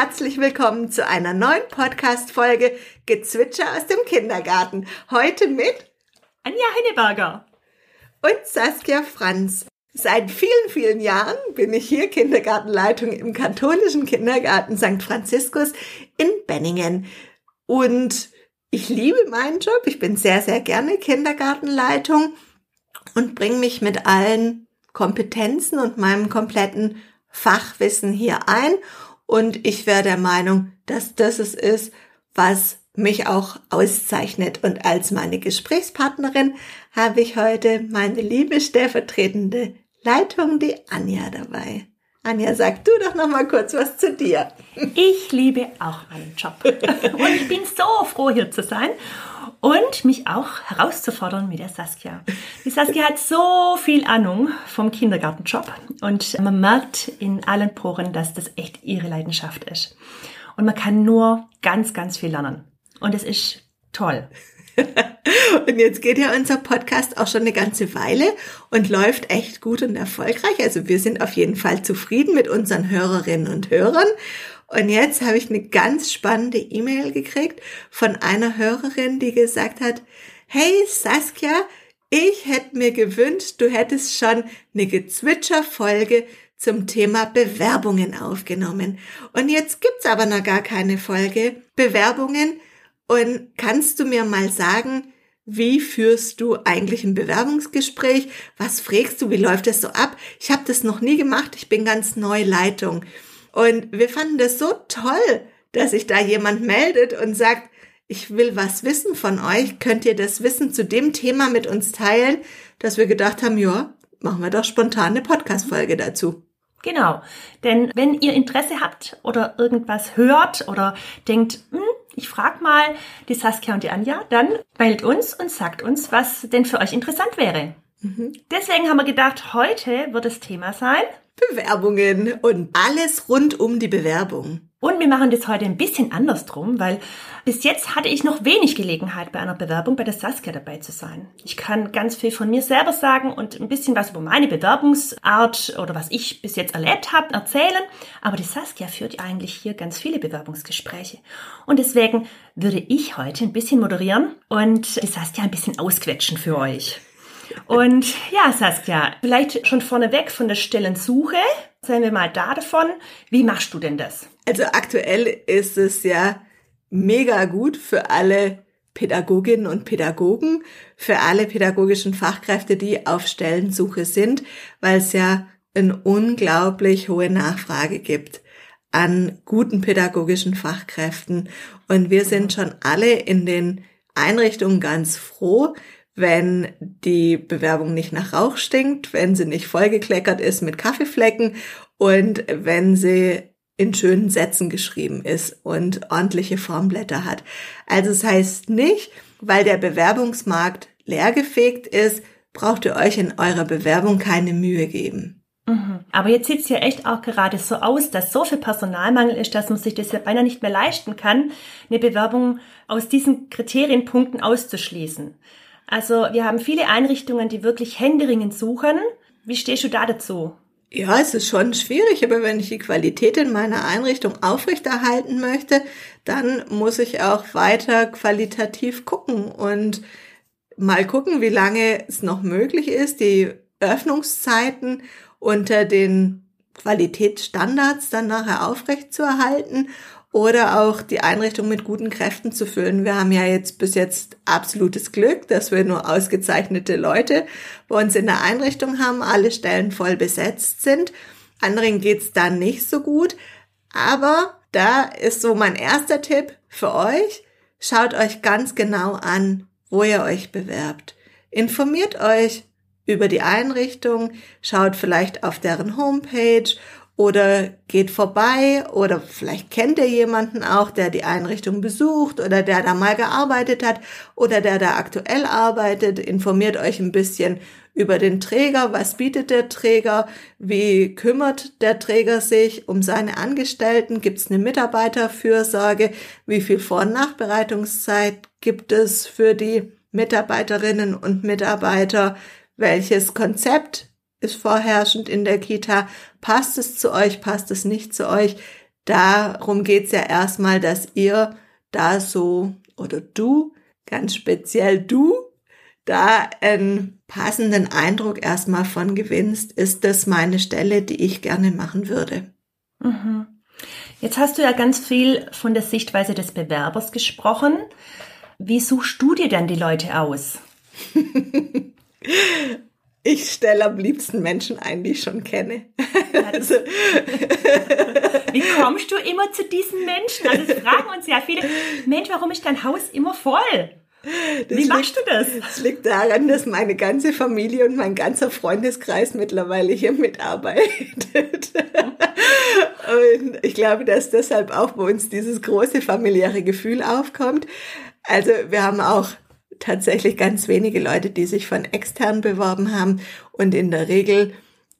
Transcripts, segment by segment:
Herzlich willkommen zu einer neuen Podcast-Folge Gezwitscher aus dem Kindergarten. Heute mit Anja Henneberger und Saskia Franz. Seit vielen, vielen Jahren bin ich hier Kindergartenleitung im katholischen Kindergarten St. Franziskus in Benningen. Und ich liebe meinen Job. Ich bin sehr, sehr gerne Kindergartenleitung und bringe mich mit allen Kompetenzen und meinem kompletten Fachwissen hier ein. Und ich wäre der Meinung, dass das es ist, was mich auch auszeichnet. Und als meine Gesprächspartnerin habe ich heute meine liebe stellvertretende Leitung, die Anja dabei. Anja, sag du doch noch mal kurz was zu dir. Ich liebe auch meinen Job und ich bin so froh hier zu sein und mich auch herauszufordern mit der Saskia. Die Saskia hat so viel Ahnung vom Kindergartenjob und man merkt in allen Poren, dass das echt ihre Leidenschaft ist. Und man kann nur ganz, ganz viel lernen. Und es ist toll. und jetzt geht ja unser Podcast auch schon eine ganze Weile und läuft echt gut und erfolgreich. Also wir sind auf jeden Fall zufrieden mit unseren Hörerinnen und Hörern. Und jetzt habe ich eine ganz spannende E-Mail gekriegt von einer Hörerin, die gesagt hat, hey Saskia, ich hätte mir gewünscht, du hättest schon eine Gezwitscher-Folge zum Thema Bewerbungen aufgenommen. Und jetzt gibt's aber noch gar keine Folge Bewerbungen. Und kannst du mir mal sagen, wie führst du eigentlich ein Bewerbungsgespräch? Was fragst du? Wie läuft das so ab? Ich habe das noch nie gemacht. Ich bin ganz neu Leitung. Und wir fanden das so toll, dass sich da jemand meldet und sagt, ich will was wissen von euch. Könnt ihr das Wissen zu dem Thema mit uns teilen? Dass wir gedacht haben, ja, machen wir doch spontan eine Podcast-Folge dazu. Genau. Denn wenn ihr Interesse habt oder irgendwas hört oder denkt, hm, ich frage mal die Saskia und die Anja, dann meldet uns und sagt uns, was denn für euch interessant wäre. Mhm. Deswegen haben wir gedacht, heute wird das Thema sein Bewerbungen und alles rund um die Bewerbung. Und wir machen das heute ein bisschen andersrum, weil bis jetzt hatte ich noch wenig Gelegenheit, bei einer Bewerbung bei der Saskia dabei zu sein. Ich kann ganz viel von mir selber sagen und ein bisschen was über meine Bewerbungsart oder was ich bis jetzt erlebt habe erzählen. Aber die Saskia führt eigentlich hier ganz viele Bewerbungsgespräche. Und deswegen würde ich heute ein bisschen moderieren und die Saskia ein bisschen ausquetschen für euch. Und ja, Saskia, vielleicht schon vorneweg von der Stellensuche. Seien wir mal da davon. Wie machst du denn das? Also aktuell ist es ja mega gut für alle Pädagoginnen und Pädagogen, für alle pädagogischen Fachkräfte, die auf Stellensuche sind, weil es ja eine unglaublich hohe Nachfrage gibt an guten pädagogischen Fachkräften. Und wir sind schon alle in den Einrichtungen ganz froh, wenn die Bewerbung nicht nach Rauch stinkt, wenn sie nicht vollgekleckert ist mit Kaffeeflecken und wenn sie in schönen Sätzen geschrieben ist und ordentliche Formblätter hat. Also es das heißt nicht, weil der Bewerbungsmarkt leergefegt ist, braucht ihr euch in eurer Bewerbung keine Mühe geben. Mhm. Aber jetzt sieht es ja echt auch gerade so aus, dass so viel Personalmangel ist, dass man sich das ja beinahe nicht mehr leisten kann, eine Bewerbung aus diesen Kriterienpunkten auszuschließen. Also wir haben viele Einrichtungen, die wirklich händeringend suchen. Wie stehst du da dazu? Ja, es ist schon schwierig, aber wenn ich die Qualität in meiner Einrichtung aufrechterhalten möchte, dann muss ich auch weiter qualitativ gucken und mal gucken, wie lange es noch möglich ist, die Öffnungszeiten unter den Qualitätsstandards dann nachher aufrechtzuerhalten oder auch die Einrichtung mit guten Kräften zu füllen. Wir haben ja jetzt bis jetzt absolutes Glück, dass wir nur ausgezeichnete Leute bei uns in der Einrichtung haben, alle Stellen voll besetzt sind. Anderen geht's dann nicht so gut. Aber da ist so mein erster Tipp für euch. Schaut euch ganz genau an, wo ihr euch bewerbt. Informiert euch über die Einrichtung, schaut vielleicht auf deren Homepage oder geht vorbei oder vielleicht kennt ihr jemanden auch, der die Einrichtung besucht oder der da mal gearbeitet hat oder der da aktuell arbeitet. Informiert euch ein bisschen über den Träger. Was bietet der Träger? Wie kümmert der Träger sich um seine Angestellten? Gibt es eine Mitarbeiterfürsorge? Wie viel Vor- und Nachbereitungszeit gibt es für die Mitarbeiterinnen und Mitarbeiter? Welches Konzept ist vorherrschend in der Kita. Passt es zu euch, passt es nicht zu euch? darum geht's ja erstmal, dass ihr da so oder du, ganz speziell du, da einen passenden Eindruck erstmal von gewinnst, ist das meine Stelle, die ich gerne machen würde. Mhm. Jetzt hast du ja ganz viel von der Sichtweise des Bewerbers gesprochen. Wie suchst du dir denn die Leute aus? ich stelle am liebsten Menschen ein, die ich schon kenne. Ja, also. Wie kommst du immer zu diesen Menschen? Also es fragen uns ja viele, Mensch, warum ist dein Haus immer voll? Das Wie machst liegt, du das? Das liegt daran, dass meine ganze Familie und mein ganzer Freundeskreis mittlerweile hier mitarbeitet. und ich glaube, dass deshalb auch bei uns dieses große familiäre Gefühl aufkommt. Also wir haben auch tatsächlich ganz wenige Leute, die sich von extern beworben haben. Und in der Regel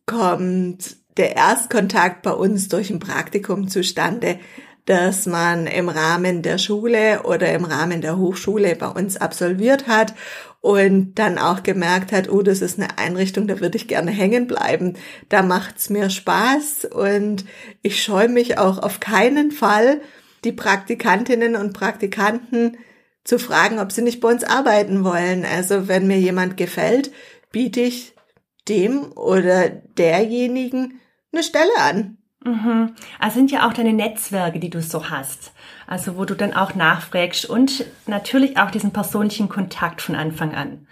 kommt der Erstkontakt bei uns durch ein Praktikum zustande das man im Rahmen der Schule oder im Rahmen der Hochschule bei uns absolviert hat und dann auch gemerkt hat, oh, das ist eine Einrichtung, da würde ich gerne hängen bleiben. Da macht's mir Spaß und ich scheue mich auch auf keinen Fall, die Praktikantinnen und Praktikanten zu fragen, ob sie nicht bei uns arbeiten wollen. Also wenn mir jemand gefällt, biete ich dem oder derjenigen eine Stelle an. Mhm. Also sind ja auch deine Netzwerke, die du so hast. Also wo du dann auch nachfragst und natürlich auch diesen persönlichen Kontakt von Anfang an.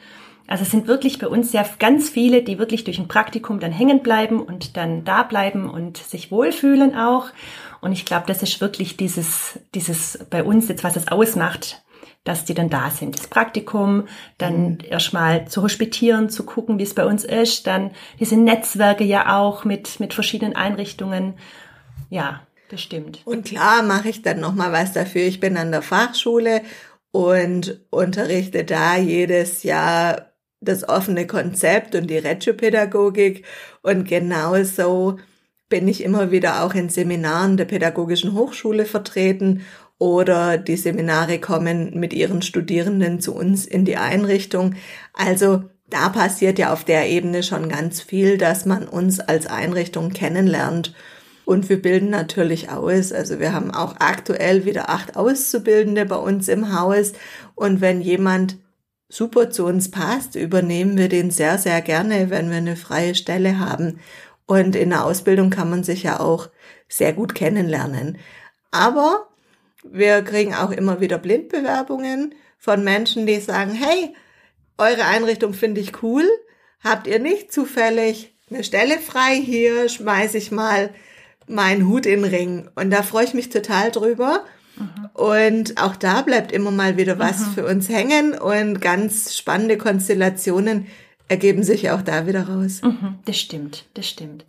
Also es sind wirklich bei uns ja ganz viele, die wirklich durch ein Praktikum dann hängen bleiben und dann da bleiben und sich wohlfühlen auch. Und ich glaube, das ist wirklich dieses, dieses bei uns jetzt, was es ausmacht, dass die dann da sind. Das Praktikum, dann mhm. erstmal zu hospitieren, zu gucken, wie es bei uns ist, dann diese Netzwerke ja auch mit, mit verschiedenen Einrichtungen. Ja, das stimmt. Und klar mache ich dann nochmal was dafür. Ich bin an der Fachschule und unterrichte da jedes Jahr das offene Konzept und die Reggio-Pädagogik und genauso bin ich immer wieder auch in Seminaren der Pädagogischen Hochschule vertreten oder die Seminare kommen mit ihren Studierenden zu uns in die Einrichtung. Also da passiert ja auf der Ebene schon ganz viel, dass man uns als Einrichtung kennenlernt. Und wir bilden natürlich aus. Also wir haben auch aktuell wieder acht Auszubildende bei uns im Haus. Und wenn jemand super zu uns passt, übernehmen wir den sehr, sehr gerne, wenn wir eine freie Stelle haben. Und in der Ausbildung kann man sich ja auch sehr gut kennenlernen. Aber wir kriegen auch immer wieder Blindbewerbungen von Menschen, die sagen, hey, eure Einrichtung finde ich cool. Habt ihr nicht zufällig eine Stelle frei hier? Schmeiße ich mal meinen Hut in den Ring. Und da freue ich mich total drüber. Mhm. Und auch da bleibt immer mal wieder was mhm. für uns hängen und ganz spannende Konstellationen ergeben sich auch da wieder raus. Mhm, das stimmt, das stimmt.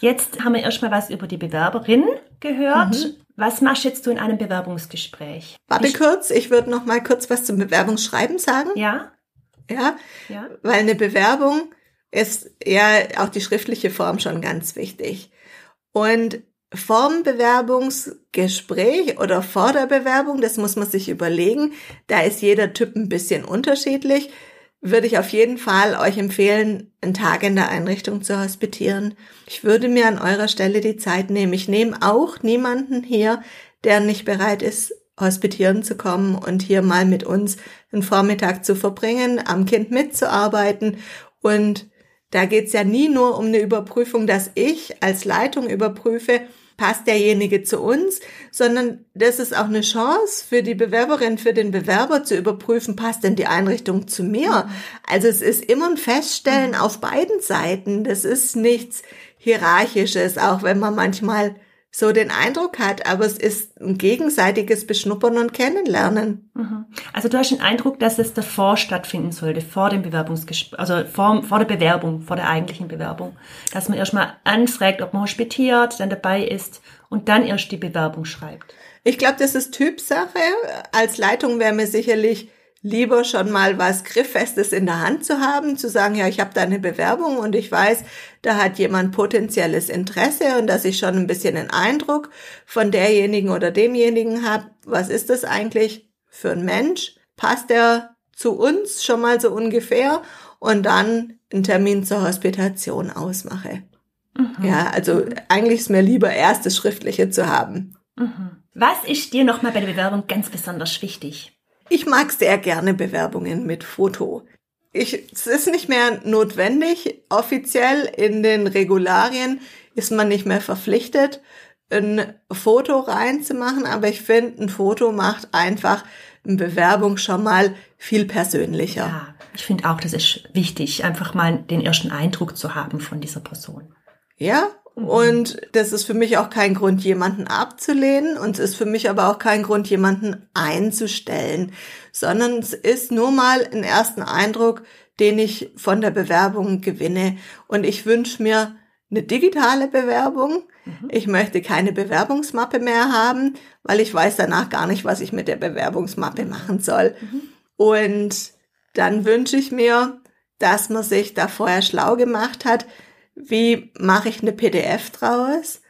Jetzt haben wir erstmal was über die Bewerberin gehört. Was machst jetzt du in einem Bewerbungsgespräch? Warte ich kurz, ich würde noch mal kurz was zum Bewerbungsschreiben sagen. Ja. Ja. Ja. Weil eine Bewerbung ist ja auch die schriftliche Form schon ganz wichtig. Und vorm Bewerbungsgespräch oder vor der Bewerbung, das muss man sich überlegen, da ist jeder Typ ein bisschen unterschiedlich würde ich auf jeden Fall euch empfehlen, einen Tag in der Einrichtung zu hospitieren. Ich würde mir an eurer Stelle die Zeit nehmen. Ich nehme auch niemanden hier, der nicht bereit ist, hospitieren zu kommen und hier mal mit uns einen Vormittag zu verbringen, am Kind mitzuarbeiten. Und da geht's ja nie nur um eine Überprüfung, dass ich als Leitung überprüfe, passt derjenige zu uns, sondern das ist auch eine Chance für die Bewerberin, für den Bewerber zu überprüfen, passt denn die Einrichtung zu mir? Also es ist immer ein Feststellen mhm. auf beiden Seiten. Das ist nichts Hierarchisches, auch wenn man manchmal so den Eindruck hat, aber es ist ein gegenseitiges Beschnuppern und Kennenlernen. Mhm. Also du hast den Eindruck, dass es davor stattfinden sollte, vor dem Bewerbungsgespräch, also vor, vor der Bewerbung, vor der eigentlichen Bewerbung. Dass man erstmal anfragt, ob man hospitiert, dann dabei ist und dann erst die Bewerbung schreibt. Ich glaube, das ist Typsache. Als Leitung wäre mir sicherlich lieber schon mal was Grifffestes in der Hand zu haben, zu sagen, ja, ich habe da eine Bewerbung und ich weiß, da hat jemand potenzielles Interesse und dass ich schon ein bisschen einen Eindruck von derjenigen oder demjenigen habe, was ist das eigentlich für ein Mensch? Passt er zu uns schon mal so ungefähr und dann einen Termin zur Hospitation ausmache. Mhm. Ja, also eigentlich ist mir lieber erst das Schriftliche zu haben. Mhm. Was ist dir nochmal bei der Bewerbung ganz besonders wichtig? Ich mag sehr gerne Bewerbungen mit Foto. Ich, es ist nicht mehr notwendig. Offiziell in den Regularien ist man nicht mehr verpflichtet, ein Foto reinzumachen, aber ich finde, ein Foto macht einfach eine Bewerbung schon mal viel persönlicher. Ja, ich finde auch, das ist wichtig, einfach mal den ersten Eindruck zu haben von dieser Person. Ja. Und das ist für mich auch kein Grund, jemanden abzulehnen und es ist für mich aber auch kein Grund, jemanden einzustellen, sondern es ist nur mal ein ersten Eindruck, den ich von der Bewerbung gewinne. Und ich wünsche mir eine digitale Bewerbung. Mhm. Ich möchte keine Bewerbungsmappe mehr haben, weil ich weiß danach gar nicht, was ich mit der Bewerbungsmappe machen soll. Mhm. Und dann wünsche ich mir, dass man sich da vorher schlau gemacht hat, wie mache ich eine PDF draus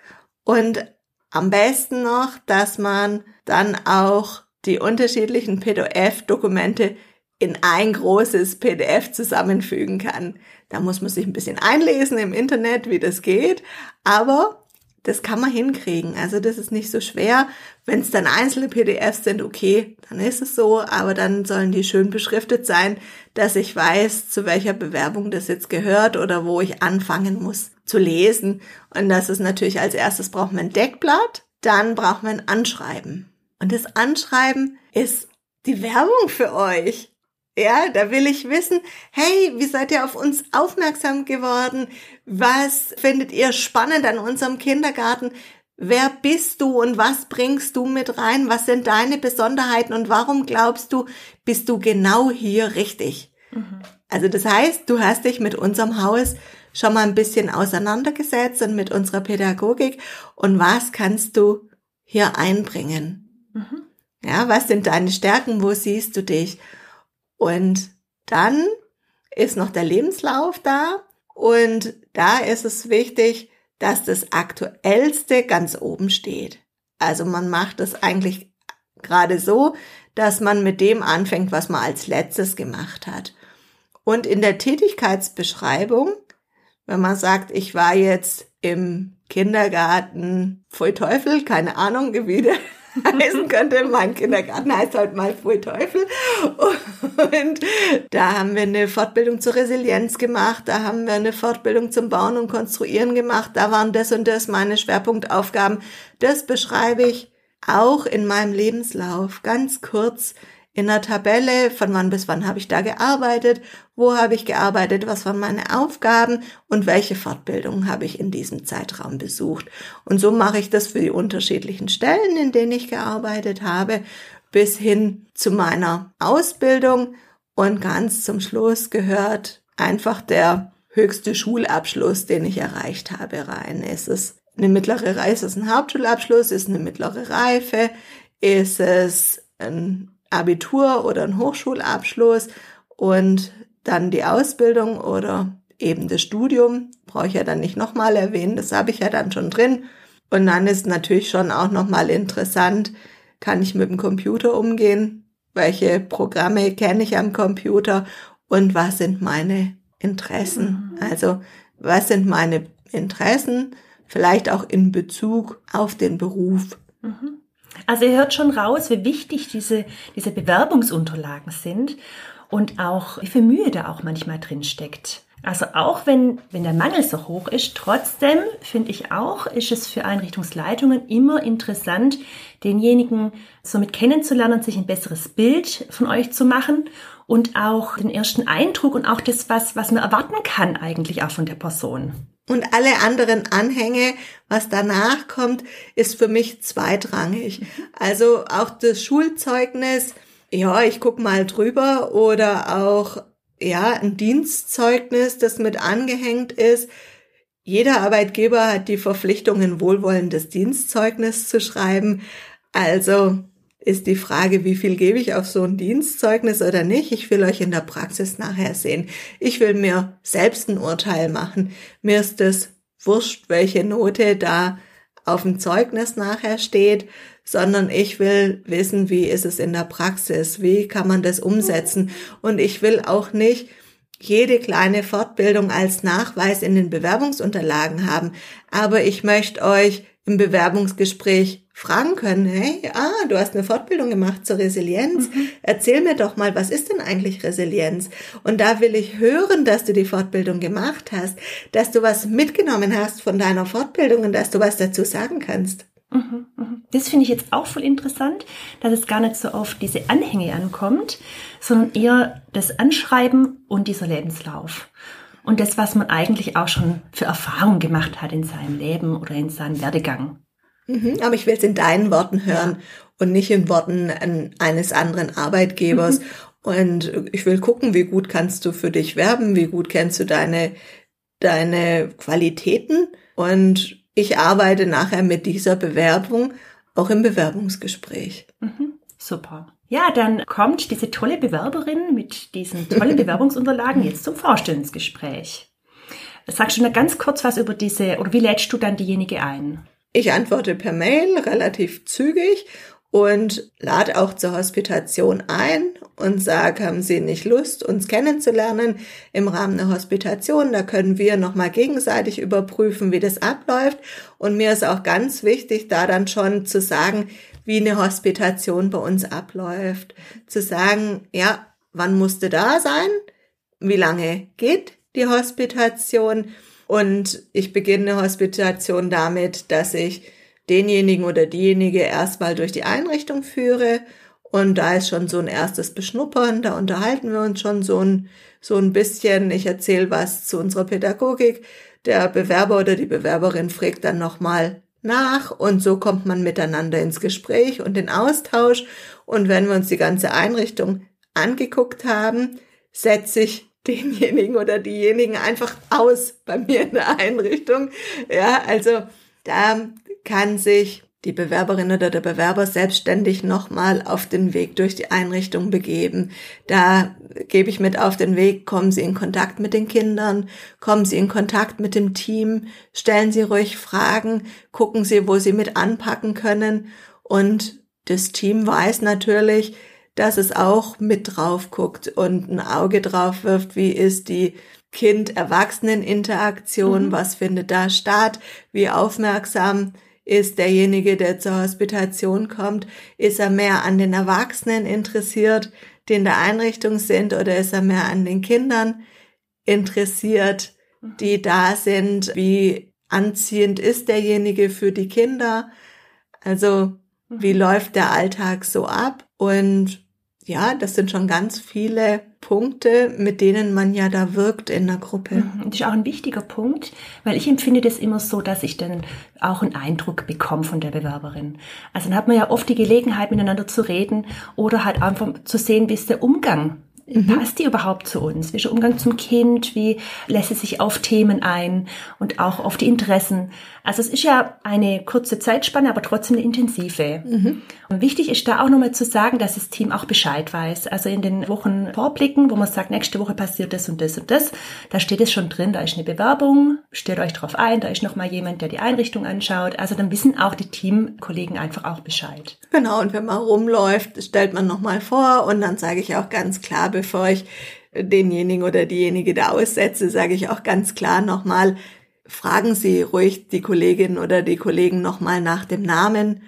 und am besten noch, dass man dann auch die unterschiedlichen PDF-Dokumente in ein großes PDF zusammenfügen kann. Da muss man sich ein bisschen einlesen im Internet, wie das geht, aber das kann man hinkriegen. Also das ist nicht so schwer. Wenn es dann einzelne PDFs sind, okay, dann ist es so, aber dann sollen die schön beschriftet sein, dass ich weiß, zu welcher Bewerbung das jetzt gehört oder wo ich anfangen muss zu lesen. Und das ist natürlich als erstes braucht man ein Deckblatt, dann braucht man ein Anschreiben. Und das Anschreiben ist die Werbung für euch. Ja, da will ich wissen, hey, wie seid ihr auf uns aufmerksam geworden? Was findet ihr spannend an unserem Kindergarten? Wer bist du und was bringst du mit rein? Was sind deine Besonderheiten und warum glaubst du, bist du genau hier richtig? Mhm. Also das heißt, du hast dich mit unserem Haus schon mal ein bisschen auseinandergesetzt und mit unserer Pädagogik und was kannst du hier einbringen? Mhm. Ja, was sind deine Stärken? Wo siehst du dich? Und dann ist noch der Lebenslauf da und da ist es wichtig, dass das Aktuellste ganz oben steht. Also man macht es eigentlich gerade so, dass man mit dem anfängt, was man als letztes gemacht hat. Und in der Tätigkeitsbeschreibung, wenn man sagt, ich war jetzt im Kindergarten Pfui Teufel, keine Ahnung, wie heißen könnte. Mein Kindergarten heißt halt mal Pfui Teufel. Und da haben wir eine Fortbildung zur Resilienz gemacht, da haben wir eine Fortbildung zum Bauen und Konstruieren gemacht, da waren das und das meine Schwerpunktaufgaben. Das beschreibe ich auch in meinem Lebenslauf ganz kurz in der Tabelle, von wann bis wann habe ich da gearbeitet, wo habe ich gearbeitet, was waren meine Aufgaben und welche Fortbildungen habe ich in diesem Zeitraum besucht. Und so mache ich das für die unterschiedlichen Stellen, in denen ich gearbeitet habe, bis hin zu meiner Ausbildung. Und ganz zum Schluss gehört einfach der höchste Schulabschluss, den ich erreicht habe, rein. Ist es eine mittlere Reife, ist es ein Hauptschulabschluss, ist eine mittlere Reife, ist es ein Abitur oder ein Hochschulabschluss und dann die Ausbildung oder eben das Studium, brauche ich ja dann nicht nochmal erwähnen, das habe ich ja dann schon drin. Und dann ist natürlich schon auch nochmal interessant, kann ich mit dem Computer umgehen, welche Programme kenne ich am Computer und was sind meine Interessen. Mhm. Also was sind meine Interessen, vielleicht auch in Bezug auf den Beruf. Mhm. Also ihr hört schon raus, wie wichtig diese, diese Bewerbungsunterlagen sind und auch wie viel Mühe da auch manchmal drin steckt. Also auch wenn, wenn der Mangel so hoch ist, trotzdem finde ich auch, ist es für Einrichtungsleitungen immer interessant, denjenigen somit kennenzulernen, sich ein besseres Bild von euch zu machen und auch den ersten Eindruck und auch das, was, was man erwarten kann eigentlich auch von der Person. Und alle anderen Anhänge, was danach kommt, ist für mich zweitrangig. Also auch das Schulzeugnis, ja, ich guck mal drüber oder auch, ja, ein Dienstzeugnis, das mit angehängt ist. Jeder Arbeitgeber hat die Verpflichtung, ein wohlwollendes Dienstzeugnis zu schreiben. Also ist die Frage, wie viel gebe ich auf so ein Dienstzeugnis oder nicht. Ich will euch in der Praxis nachher sehen. Ich will mir selbst ein Urteil machen. Mir ist es wurscht, welche Note da auf dem Zeugnis nachher steht, sondern ich will wissen, wie ist es in der Praxis, wie kann man das umsetzen. Und ich will auch nicht jede kleine Fortbildung als Nachweis in den Bewerbungsunterlagen haben, aber ich möchte euch im Bewerbungsgespräch fragen können, hey, ah, du hast eine Fortbildung gemacht zur Resilienz. Mhm. Erzähl mir doch mal, was ist denn eigentlich Resilienz? Und da will ich hören, dass du die Fortbildung gemacht hast, dass du was mitgenommen hast von deiner Fortbildung und dass du was dazu sagen kannst. Mhm, mhm. Das finde ich jetzt auch voll interessant, dass es gar nicht so auf diese Anhänge ankommt, sondern eher das Anschreiben und dieser Lebenslauf. Und das, was man eigentlich auch schon für Erfahrungen gemacht hat in seinem Leben oder in seinem Werdegang. Mhm, aber ich will es in deinen Worten hören ja. und nicht in Worten eines anderen Arbeitgebers. Mhm. Und ich will gucken, wie gut kannst du für dich werben, wie gut kennst du deine, deine Qualitäten. Und ich arbeite nachher mit dieser Bewerbung auch im Bewerbungsgespräch. Mhm, super. Ja, dann kommt diese tolle Bewerberin mit diesen tollen Bewerbungsunterlagen jetzt zum Vorstellungsgespräch. Sagst du nur ganz kurz was über diese, oder wie lädst du dann diejenige ein? Ich antworte per Mail relativ zügig und lade auch zur Hospitation ein und sage, haben Sie nicht Lust, uns kennenzulernen im Rahmen der Hospitation? Da können wir nochmal gegenseitig überprüfen, wie das abläuft. Und mir ist auch ganz wichtig, da dann schon zu sagen, wie eine Hospitation bei uns abläuft. Zu sagen, ja, wann musste da sein? Wie lange geht die Hospitation? Und ich beginne Hospitation damit, dass ich denjenigen oder diejenige erstmal durch die Einrichtung führe. Und da ist schon so ein erstes Beschnuppern, da unterhalten wir uns schon so ein, so ein bisschen. Ich erzähle was zu unserer Pädagogik. Der Bewerber oder die Bewerberin fragt dann nochmal nach und so kommt man miteinander ins Gespräch und den Austausch. Und wenn wir uns die ganze Einrichtung angeguckt haben, setze ich denjenigen oder diejenigen einfach aus bei mir in der Einrichtung. Ja, also da kann sich die Bewerberin oder der Bewerber selbstständig nochmal auf den Weg durch die Einrichtung begeben. Da gebe ich mit auf den Weg, kommen Sie in Kontakt mit den Kindern, kommen Sie in Kontakt mit dem Team, stellen Sie ruhig Fragen, gucken Sie, wo Sie mit anpacken können. Und das Team weiß natürlich, dass es auch mit drauf guckt und ein Auge drauf wirft, wie ist die Kind-Erwachsenen-Interaktion, mhm. was findet da statt, wie aufmerksam ist derjenige, der zur Hospitation kommt, ist er mehr an den Erwachsenen interessiert, die in der Einrichtung sind, oder ist er mehr an den Kindern interessiert, die da sind? Wie anziehend ist derjenige für die Kinder? Also, wie läuft der Alltag so ab? Und ja, das sind schon ganz viele Punkte, mit denen man ja da wirkt in der Gruppe. Mhm, das ist auch ein wichtiger Punkt, weil ich empfinde das immer so, dass ich dann auch einen Eindruck bekomme von der Bewerberin. Also dann hat man ja oft die Gelegenheit, miteinander zu reden oder halt einfach zu sehen, wie ist der Umgang Mhm. Passt die überhaupt zu uns? Wie ist der Umgang zum Kind? Wie lässt es sich auf Themen ein und auch auf die Interessen? Also es ist ja eine kurze Zeitspanne, aber trotzdem eine intensive. Mhm. Und wichtig ist da auch nochmal zu sagen, dass das Team auch Bescheid weiß. Also in den Wochen Vorblicken, wo man sagt, nächste Woche passiert das und das und das, da steht es schon drin, da ist eine Bewerbung, stellt euch drauf ein, da ist nochmal jemand, der die Einrichtung anschaut. Also dann wissen auch die Teamkollegen einfach auch Bescheid. Genau, und wenn man rumläuft, stellt man nochmal vor und dann sage ich auch ganz klar, bevor ich denjenigen oder diejenige da aussetze, sage ich auch ganz klar nochmal, fragen Sie ruhig die Kollegin oder die Kollegen nochmal nach dem Namen,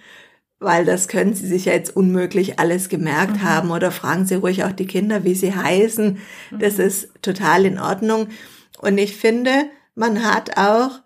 weil das können Sie sich ja jetzt unmöglich alles gemerkt mhm. haben oder fragen Sie ruhig auch die Kinder, wie sie heißen. Mhm. Das ist total in Ordnung. Und ich finde, man hat auch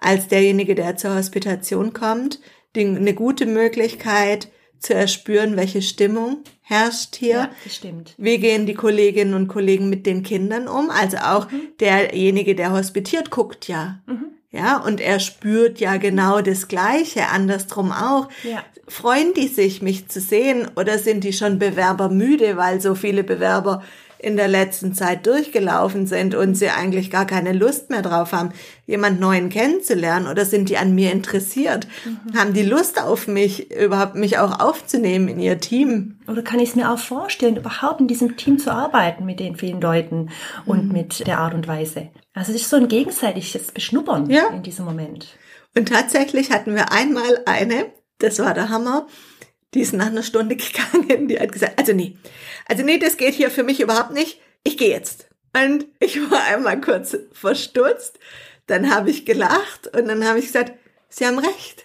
als derjenige, der zur Hospitation kommt, die, eine gute Möglichkeit zu erspüren, welche Stimmung herrscht hier. Ja, das stimmt. Wie gehen die Kolleginnen und Kollegen mit den Kindern um? Also auch mhm. derjenige, der hospitiert, guckt ja. Mhm. Ja, und er spürt ja genau das Gleiche, andersrum auch. Ja. Freuen die sich, mich zu sehen, oder sind die schon Bewerber müde, weil so viele Bewerber in der letzten Zeit durchgelaufen sind und sie eigentlich gar keine Lust mehr drauf haben, jemand Neuen kennenzulernen oder sind die an mir interessiert? Mhm. Haben die Lust auf mich, überhaupt mich auch aufzunehmen in ihr Team? Oder kann ich es mir auch vorstellen, überhaupt in diesem Team zu arbeiten mit den vielen Leuten und mhm. mit der Art und Weise? Also es ist so ein gegenseitiges Beschnuppern ja. in diesem Moment. Und tatsächlich hatten wir einmal eine, das war der Hammer, die ist nach einer Stunde gegangen, die hat gesagt, also nee, also nee, das geht hier für mich überhaupt nicht. Ich gehe jetzt. Und ich war einmal kurz verstutzt, dann habe ich gelacht und dann habe ich gesagt, Sie haben recht.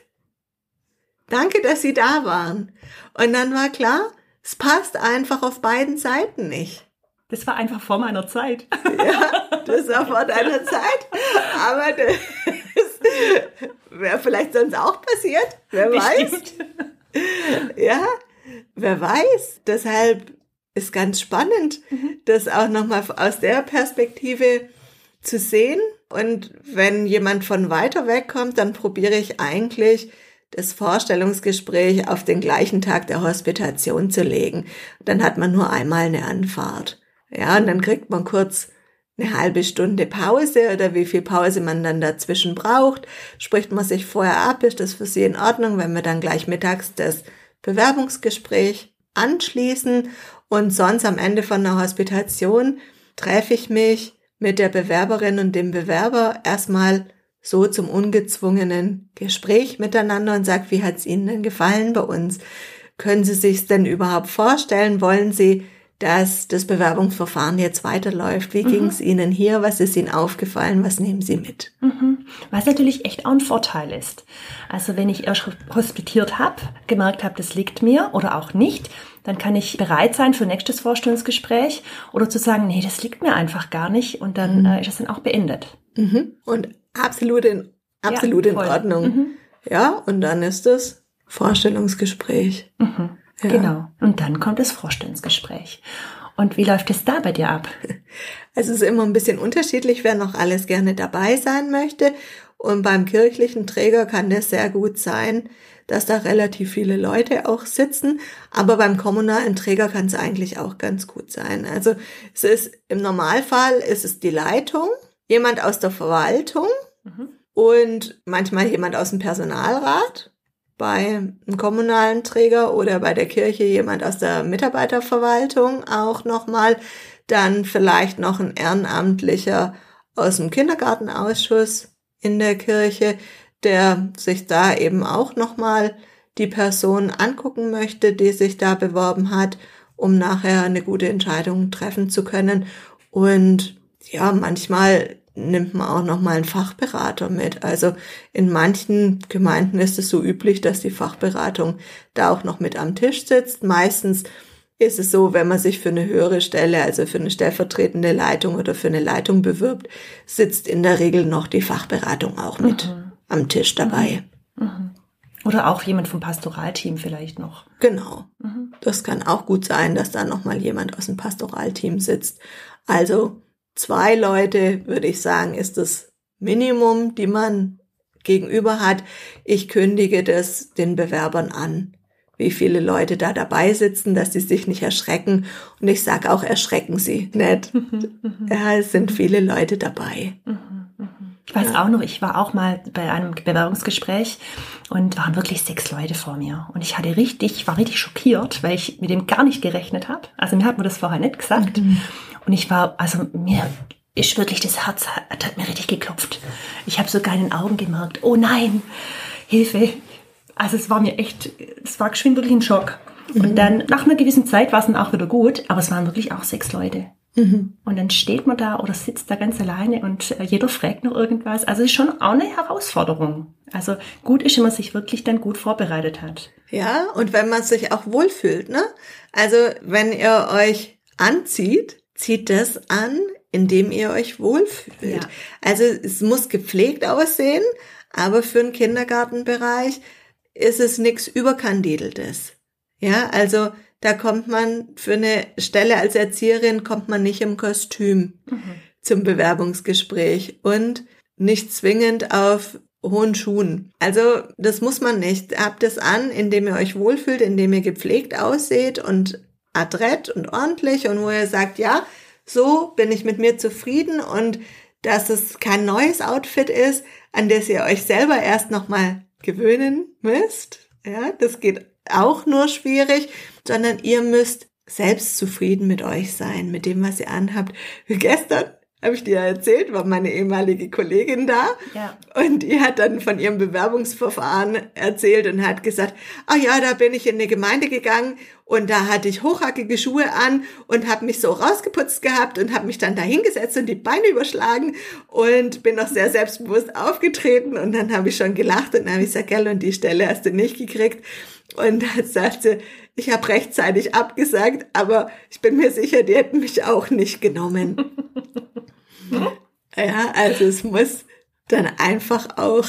Danke, dass Sie da waren. Und dann war klar, es passt einfach auf beiden Seiten nicht. Das war einfach vor meiner Zeit. Ja, das war vor deiner Zeit. Aber das wäre vielleicht sonst auch passiert. Wer Bestimmt. weiß. Ja, wer weiß. Deshalb ist ganz spannend, mhm. das auch nochmal aus der Perspektive zu sehen. Und wenn jemand von weiter weg kommt, dann probiere ich eigentlich das Vorstellungsgespräch auf den gleichen Tag der Hospitation zu legen. Dann hat man nur einmal eine Anfahrt. Ja, und dann kriegt man kurz eine halbe Stunde Pause oder wie viel Pause man dann dazwischen braucht. Spricht man sich vorher ab, ist das für Sie in Ordnung, wenn wir dann gleich mittags das Bewerbungsgespräch anschließen und sonst am Ende von der Hospitation treffe ich mich mit der Bewerberin und dem Bewerber erstmal so zum ungezwungenen Gespräch miteinander und sagt, wie hat es Ihnen denn gefallen bei uns? Können Sie sich denn überhaupt vorstellen? Wollen Sie, dass das Bewerbungsverfahren jetzt weiterläuft? Wie mhm. ging es Ihnen hier? Was ist Ihnen aufgefallen? Was nehmen Sie mit? Mhm. Was natürlich echt auch ein Vorteil ist. Also wenn ich erst hospitiert habe, gemerkt habe, das liegt mir oder auch nicht, dann kann ich bereit sein für nächstes Vorstellungsgespräch oder zu sagen, nee, das liegt mir einfach gar nicht und dann mhm. äh, ist es dann auch beendet. Mhm. Und absolut in, absolut ja, in Ordnung. Mhm. Ja, und dann ist es Vorstellungsgespräch. Mhm. Ja. Genau. Und dann kommt das Vorstellungsgespräch. Und wie läuft es da bei dir ab? Es ist immer ein bisschen unterschiedlich, wer noch alles gerne dabei sein möchte. Und beim kirchlichen Träger kann das sehr gut sein, dass da relativ viele Leute auch sitzen. Aber beim kommunalen Träger kann es eigentlich auch ganz gut sein. Also es ist im Normalfall ist es die Leitung jemand aus der Verwaltung mhm. und manchmal jemand aus dem Personalrat bei einem kommunalen Träger oder bei der Kirche jemand aus der Mitarbeiterverwaltung auch nochmal, dann vielleicht noch ein Ehrenamtlicher aus dem Kindergartenausschuss in der Kirche, der sich da eben auch nochmal die Person angucken möchte, die sich da beworben hat, um nachher eine gute Entscheidung treffen zu können. Und ja, manchmal nimmt man auch noch mal einen Fachberater mit. Also in manchen Gemeinden ist es so üblich, dass die Fachberatung da auch noch mit am Tisch sitzt. Meistens ist es so, wenn man sich für eine höhere Stelle, also für eine stellvertretende Leitung oder für eine Leitung bewirbt, sitzt in der Regel noch die Fachberatung auch mit mhm. am Tisch dabei. Mhm. mhm. Oder auch jemand vom Pastoralteam vielleicht noch. Genau. Mhm. Das kann auch gut sein, dass da noch mal jemand aus dem Pastoralteam sitzt. Also zwei Leute, würde ich sagen, ist das Minimum, die man gegenüber hat. Ich kündige das den Bewerbern an, wie viele Leute da dabei sitzen, dass sie sich nicht erschrecken. Und ich sage auch, erschrecken sie nicht. ja, es sind viele Leute dabei. Ich weiß auch noch, ich war auch mal bei einem Bewerbungsgespräch und waren wirklich sechs Leute vor mir. Und ich hatte richtig, war richtig schockiert, weil ich mit dem gar nicht gerechnet habe. Also mir hat man das vorher nicht gesagt. Mhm. Und ich war, also mir ist wirklich das Herz hat, hat mir richtig geklopft. Ich habe sogar in den Augen gemerkt, oh nein, Hilfe. Also es war mir echt, es war geschwind wirklich ein Schock. Mhm. Und dann nach einer gewissen Zeit war es dann auch wieder gut, aber es waren wirklich auch sechs Leute. Mhm. Und dann steht man da oder sitzt da ganz alleine und äh, jeder fragt noch irgendwas. Also ist schon auch eine Herausforderung. Also gut ist, wenn man sich wirklich dann gut vorbereitet hat. Ja, und wenn man sich auch wohlfühlt, ne? Also wenn ihr euch anzieht, zieht das an, indem ihr euch wohlfühlt. Ja. Also es muss gepflegt aussehen, aber für den Kindergartenbereich ist es nichts Überkandideltes. Ja, also da kommt man für eine Stelle als Erzieherin kommt man nicht im Kostüm mhm. zum Bewerbungsgespräch und nicht zwingend auf hohen Schuhen. Also das muss man nicht. Habt es an, indem ihr euch wohlfühlt, indem ihr gepflegt ausseht und adrett und ordentlich und wo ihr sagt, ja, so bin ich mit mir zufrieden und dass es kein neues Outfit ist, an das ihr euch selber erst nochmal gewöhnen müsst. Ja, das geht auch nur schwierig, sondern ihr müsst selbst zufrieden mit euch sein, mit dem, was ihr anhabt. Gestern habe ich dir erzählt, war meine ehemalige Kollegin da. Ja. Und die hat dann von ihrem Bewerbungsverfahren erzählt und hat gesagt, ah ja, da bin ich in eine Gemeinde gegangen und da hatte ich hochhackige Schuhe an und habe mich so rausgeputzt gehabt und habe mich dann da hingesetzt und die Beine überschlagen und bin noch sehr selbstbewusst aufgetreten und dann habe ich schon gelacht und dann habe ich gesagt, gell, und die Stelle hast du nicht gekriegt. Und dann sagte, ich habe rechtzeitig abgesagt, aber ich bin mir sicher, die hätten mich auch nicht genommen. ja, also es muss dann einfach auch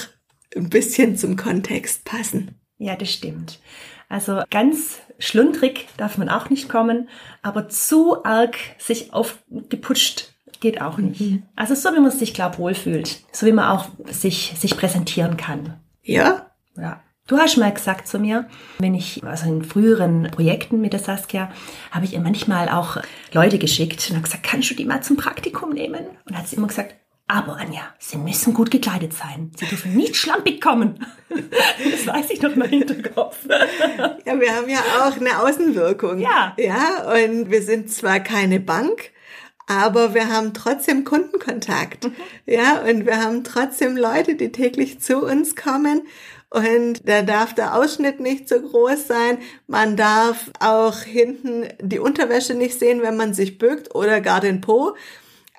ein bisschen zum Kontext passen. Ja, das stimmt. Also ganz schlundrig darf man auch nicht kommen, aber zu arg sich aufgeputscht geht auch nicht. Mhm. Also so wie man sich, glaube wohlfühlt, so wie man auch sich, sich präsentieren kann. Ja? Ja. Du hast mal gesagt zu mir, wenn ich, also in früheren Projekten mit der Saskia, habe ich ihr manchmal auch Leute geschickt und habe gesagt, kannst du die mal zum Praktikum nehmen? Und hat sie immer gesagt, aber Anja, sie müssen gut gekleidet sein. Sie dürfen nicht schlampig kommen. Das weiß ich noch mal Hinterkopf. Ja, wir haben ja auch eine Außenwirkung. Ja. Ja, und wir sind zwar keine Bank, aber wir haben trotzdem Kundenkontakt. Mhm. Ja, und wir haben trotzdem Leute, die täglich zu uns kommen und da darf der Ausschnitt nicht so groß sein. Man darf auch hinten die Unterwäsche nicht sehen, wenn man sich bückt oder gar den Po.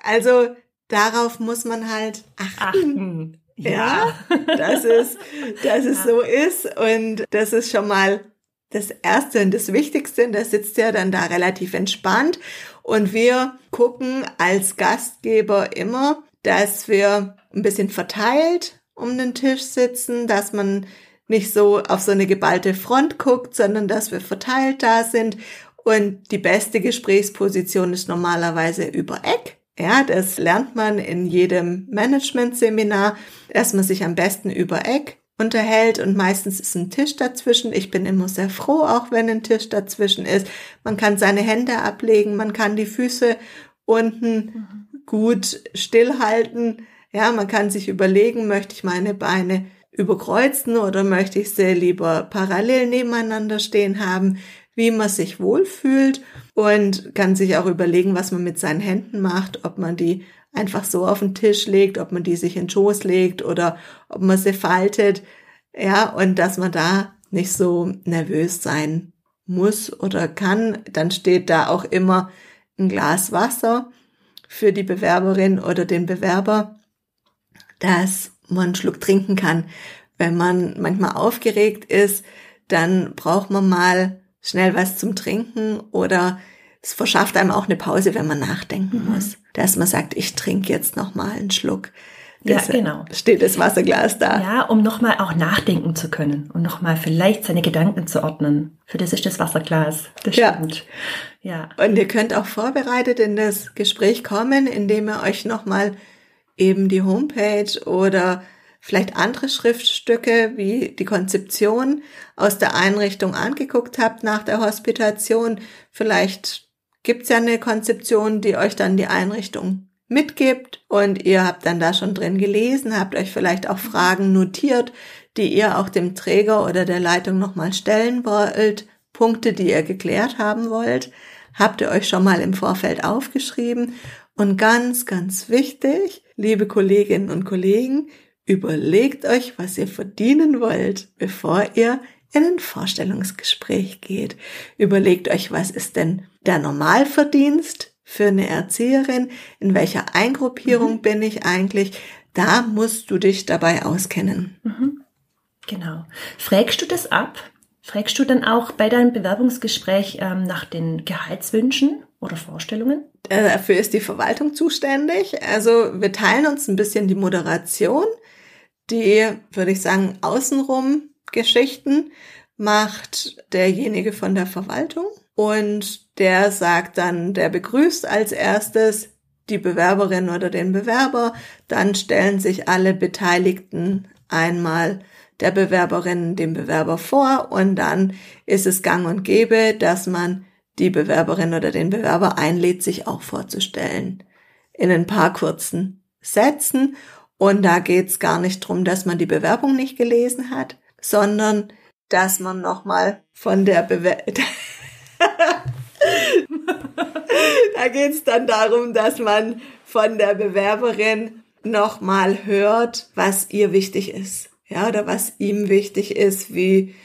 Also darauf muss man halt achten. achten. Ja, ja dass es, dass es ja. so ist und das ist schon mal das Erste und das Wichtigste. Da sitzt ja dann da relativ entspannt und wir gucken als Gastgeber immer, dass wir ein bisschen verteilt um den Tisch sitzen, dass man nicht so auf so eine geballte Front guckt, sondern dass wir verteilt da sind. Und die beste Gesprächsposition ist normalerweise über Eck. Ja, das lernt man in jedem Management-Seminar, dass man sich am besten über Eck unterhält und meistens ist ein Tisch dazwischen. Ich bin immer sehr froh, auch wenn ein Tisch dazwischen ist. Man kann seine Hände ablegen, man kann die Füße unten mhm. gut stillhalten. Ja, man kann sich überlegen, möchte ich meine Beine überkreuzen oder möchte ich sie lieber parallel nebeneinander stehen haben, wie man sich wohlfühlt und kann sich auch überlegen, was man mit seinen Händen macht, ob man die einfach so auf den Tisch legt, ob man die sich in den Schoß legt oder ob man sie faltet. Ja, und dass man da nicht so nervös sein muss oder kann, dann steht da auch immer ein Glas Wasser für die Bewerberin oder den Bewerber dass man einen Schluck trinken kann. Wenn man manchmal aufgeregt ist, dann braucht man mal schnell was zum Trinken oder es verschafft einem auch eine Pause, wenn man nachdenken mhm. muss. Dass man sagt, ich trinke jetzt noch mal einen Schluck. Das ja, genau. Steht das Wasserglas da. Ja, um nochmal auch nachdenken zu können und nochmal vielleicht seine Gedanken zu ordnen. Für das ist das Wasserglas. Das ja. stimmt. Ja. Und ihr könnt auch vorbereitet in das Gespräch kommen, indem ihr euch nochmal eben die Homepage oder vielleicht andere Schriftstücke wie die Konzeption aus der Einrichtung angeguckt habt nach der Hospitation. Vielleicht gibt's ja eine Konzeption, die euch dann die Einrichtung mitgibt und ihr habt dann da schon drin gelesen, habt euch vielleicht auch Fragen notiert, die ihr auch dem Träger oder der Leitung nochmal stellen wollt, Punkte, die ihr geklärt haben wollt, habt ihr euch schon mal im Vorfeld aufgeschrieben und ganz, ganz wichtig, liebe Kolleginnen und Kollegen, überlegt euch, was ihr verdienen wollt, bevor ihr in ein Vorstellungsgespräch geht. Überlegt euch, was ist denn der Normalverdienst für eine Erzieherin? In welcher Eingruppierung mhm. bin ich eigentlich? Da musst du dich dabei auskennen. Mhm. Genau. Fragst du das ab? Fragst du dann auch bei deinem Bewerbungsgespräch ähm, nach den Gehaltswünschen oder Vorstellungen? Äh, dafür ist die Verwaltung zuständig. Also wir teilen uns ein bisschen die Moderation. Die, würde ich sagen, außenrum Geschichten macht derjenige von der Verwaltung und der sagt dann, der begrüßt als erstes die Bewerberin oder den Bewerber, dann stellen sich alle Beteiligten einmal der Bewerberin dem Bewerber vor und dann ist es gang und gäbe, dass man die Bewerberin oder den Bewerber einlädt, sich auch vorzustellen. In ein paar kurzen Sätzen. Und da geht's gar nicht drum, dass man die Bewerbung nicht gelesen hat, sondern dass man nochmal von der Bewerbung... da geht's dann darum, dass man von der Bewerberin nochmal hört, was ihr wichtig ist. Ja, oder was ihm wichtig ist, wie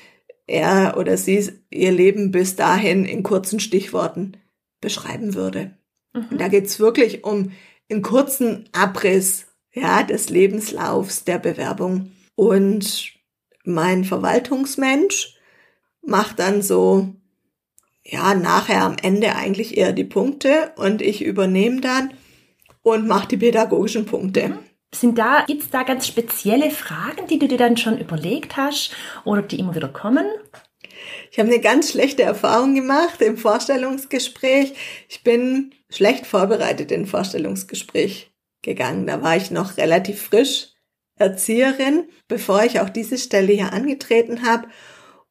er oder sie ihr Leben bis dahin in kurzen Stichworten beschreiben würde. Mhm. Und da geht's wirklich um einen kurzen Abriss ja, des Lebenslaufs der Bewerbung. Und mein Verwaltungsmensch macht dann so, ja, nachher am Ende eigentlich eher die Punkte und ich übernehme dann und mache die pädagogischen Punkte. Mhm. Sind da, gibt's da ganz spezielle Fragen, die du dir dann schon überlegt hast oder die immer wieder kommen? Ich habe eine ganz schlechte Erfahrung gemacht im Vorstellungsgespräch. Ich bin schlecht vorbereitet in Vorstellungsgespräch gegangen. Da war ich noch relativ frisch Erzieherin, bevor ich auch diese Stelle hier angetreten habe.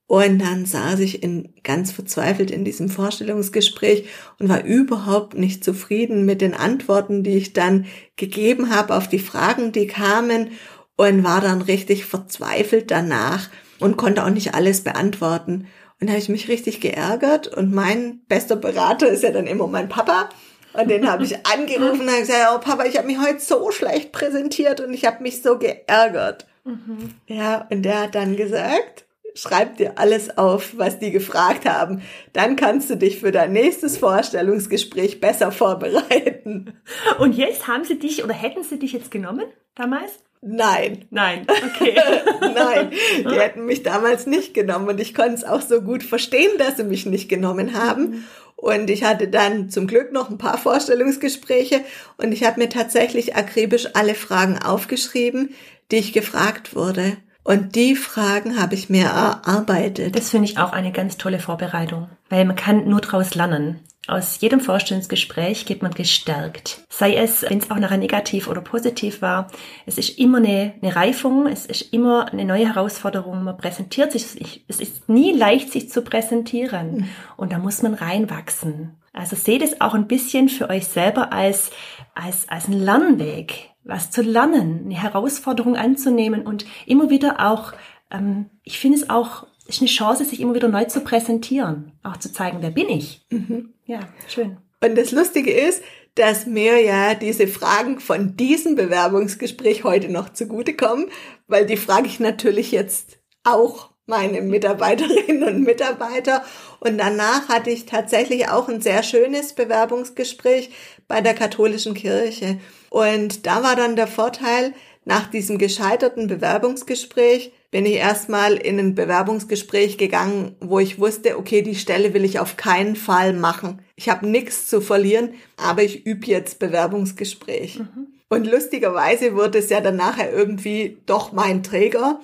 Und dann saß ich in, ganz verzweifelt in diesem Vorstellungsgespräch und war überhaupt nicht zufrieden mit den Antworten, die ich dann gegeben habe auf die Fragen, die kamen und war dann richtig verzweifelt danach und konnte auch nicht alles beantworten. Und da habe ich mich richtig geärgert und mein bester Berater ist ja dann immer mein Papa. Und den habe ich angerufen und habe gesagt, oh Papa, ich habe mich heute so schlecht präsentiert und ich habe mich so geärgert. Mhm. Ja, und der hat dann gesagt, schreib dir alles auf, was die gefragt haben. Dann kannst du dich für dein nächstes Vorstellungsgespräch besser vorbereiten. Und jetzt haben sie dich oder hätten sie dich jetzt genommen damals? Nein. Nein, okay. Nein, die hätten mich damals nicht genommen und ich konnte es auch so gut verstehen, dass sie mich nicht genommen haben. Mhm. Und ich hatte dann zum Glück noch ein paar Vorstellungsgespräche und ich habe mir tatsächlich akribisch alle Fragen aufgeschrieben, die ich gefragt wurde. Und die Fragen habe ich mir erarbeitet. Das finde ich auch eine ganz tolle Vorbereitung, weil man kann nur daraus lernen. Aus jedem Vorstellungsgespräch geht man gestärkt. Sei es, wenn es auch nachher negativ oder positiv war. Es ist immer eine, eine Reifung, es ist immer eine neue Herausforderung. Man präsentiert sich. Es ist nie leicht, sich zu präsentieren. Mhm. Und da muss man reinwachsen. Also seht es auch ein bisschen für euch selber als, als, als ein Lernweg, was zu lernen, eine Herausforderung anzunehmen und immer wieder auch, ähm, ich finde es auch ist eine Chance, sich immer wieder neu zu präsentieren, auch zu zeigen, wer bin ich. Mhm. Ja, schön. Und das Lustige ist, dass mir ja diese Fragen von diesem Bewerbungsgespräch heute noch zugutekommen, weil die frage ich natürlich jetzt auch meine Mitarbeiterinnen und Mitarbeiter. Und danach hatte ich tatsächlich auch ein sehr schönes Bewerbungsgespräch bei der katholischen Kirche. Und da war dann der Vorteil, nach diesem gescheiterten Bewerbungsgespräch bin ich erstmal in ein Bewerbungsgespräch gegangen, wo ich wusste, okay, die Stelle will ich auf keinen Fall machen. Ich habe nichts zu verlieren, aber ich übe jetzt Bewerbungsgespräch. Mhm. Und lustigerweise wurde es ja dann nachher irgendwie doch mein Träger,